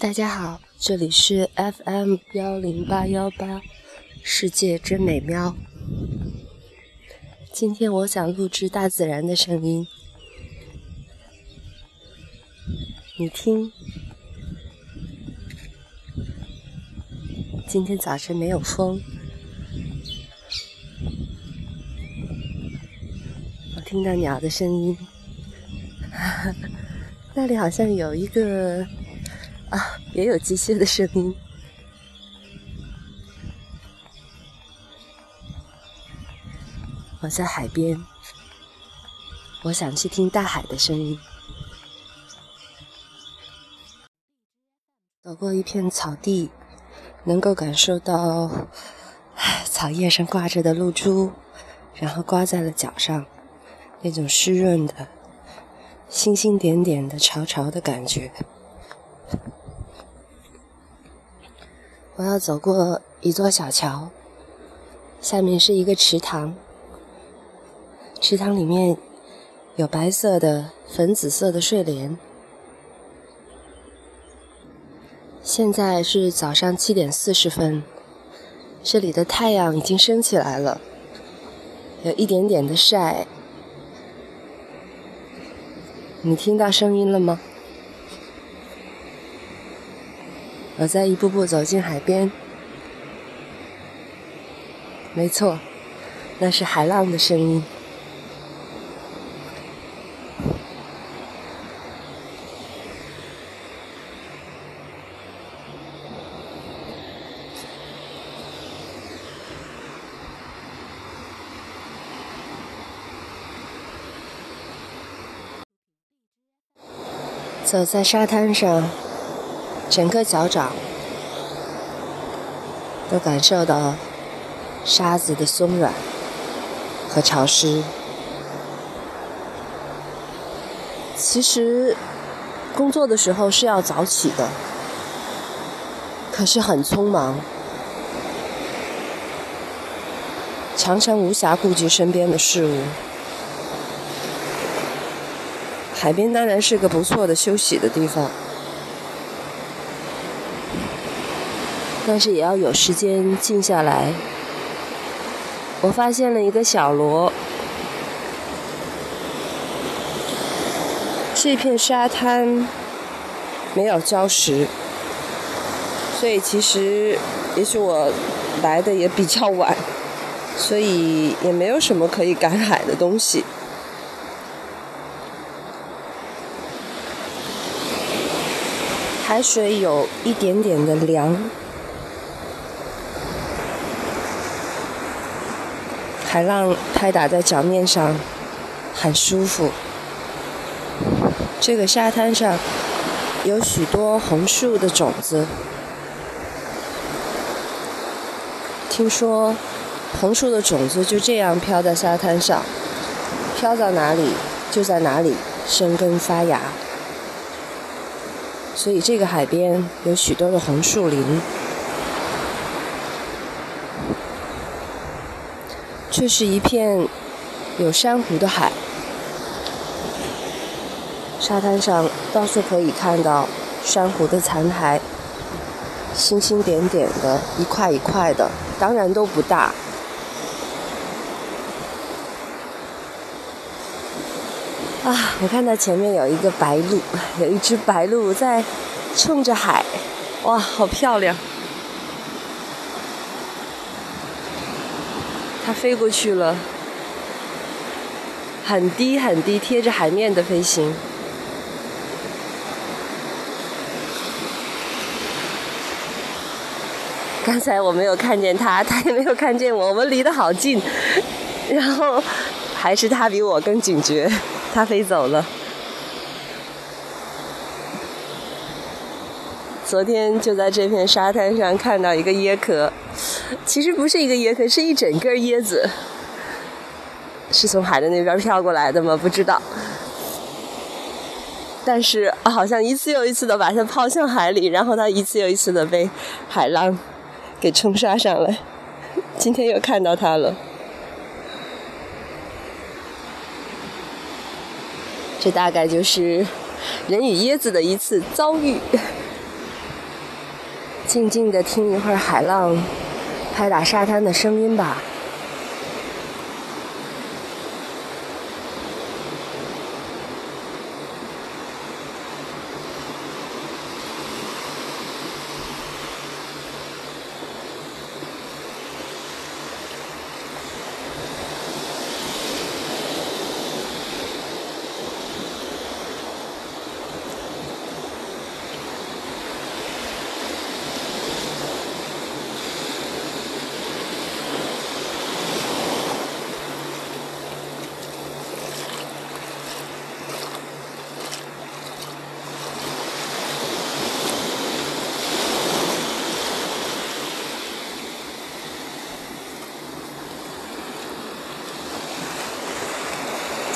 大家好，这里是 FM 幺零八幺八，世界真美妙。今天我想录制大自然的声音，你听，今天早晨没有风，我听到鸟的声音，那里好像有一个。啊，也有机械的声音。我在海边，我想去听大海的声音。走过一片草地，能够感受到草叶上挂着的露珠，然后刮在了脚上，那种湿润的、星星点点的潮潮的感觉。我要走过一座小桥，下面是一个池塘，池塘里面有白色的、粉紫色的睡莲。现在是早上七点四十分，这里的太阳已经升起来了，有一点点的晒。你听到声音了吗？我在一步步走进海边，没错，那是海浪的声音。走在沙滩上。整个脚掌都感受到沙子的松软和潮湿。其实工作的时候是要早起的，可是很匆忙，常常无暇顾及身边的事物。海边当然是个不错的休息的地方。但是也要有时间静下来。我发现了一个小螺，这片沙滩没有礁石，所以其实也许我来的也比较晚，所以也没有什么可以赶海的东西。海水有一点点的凉。海浪拍打在脚面上，很舒服。这个沙滩上有许多红树的种子。听说红树的种子就这样飘在沙滩上，飘到哪里就在哪里生根发芽。所以这个海边有许多的红树林。这是一片有珊瑚的海，沙滩上到处可以看到珊瑚的残骸，星星点点的，一块一块的，当然都不大。啊，我看到前面有一个白鹭，有一只白鹭在冲着海，哇，好漂亮！它飞过去了，很低很低，贴着海面的飞行。刚才我没有看见它，它也没有看见我，我们离得好近，然后还是它比我更警觉，它飞走了。昨天就在这片沙滩上看到一个椰壳，其实不是一个椰壳，是一整根椰子，是从海的那边飘过来的吗？不知道。但是好像一次又一次的把它抛向海里，然后它一次又一次的被海浪给冲刷上来。今天又看到它了，这大概就是人与椰子的一次遭遇。静静的听一会儿海浪拍打沙滩的声音吧。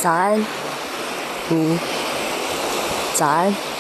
早安，你早安。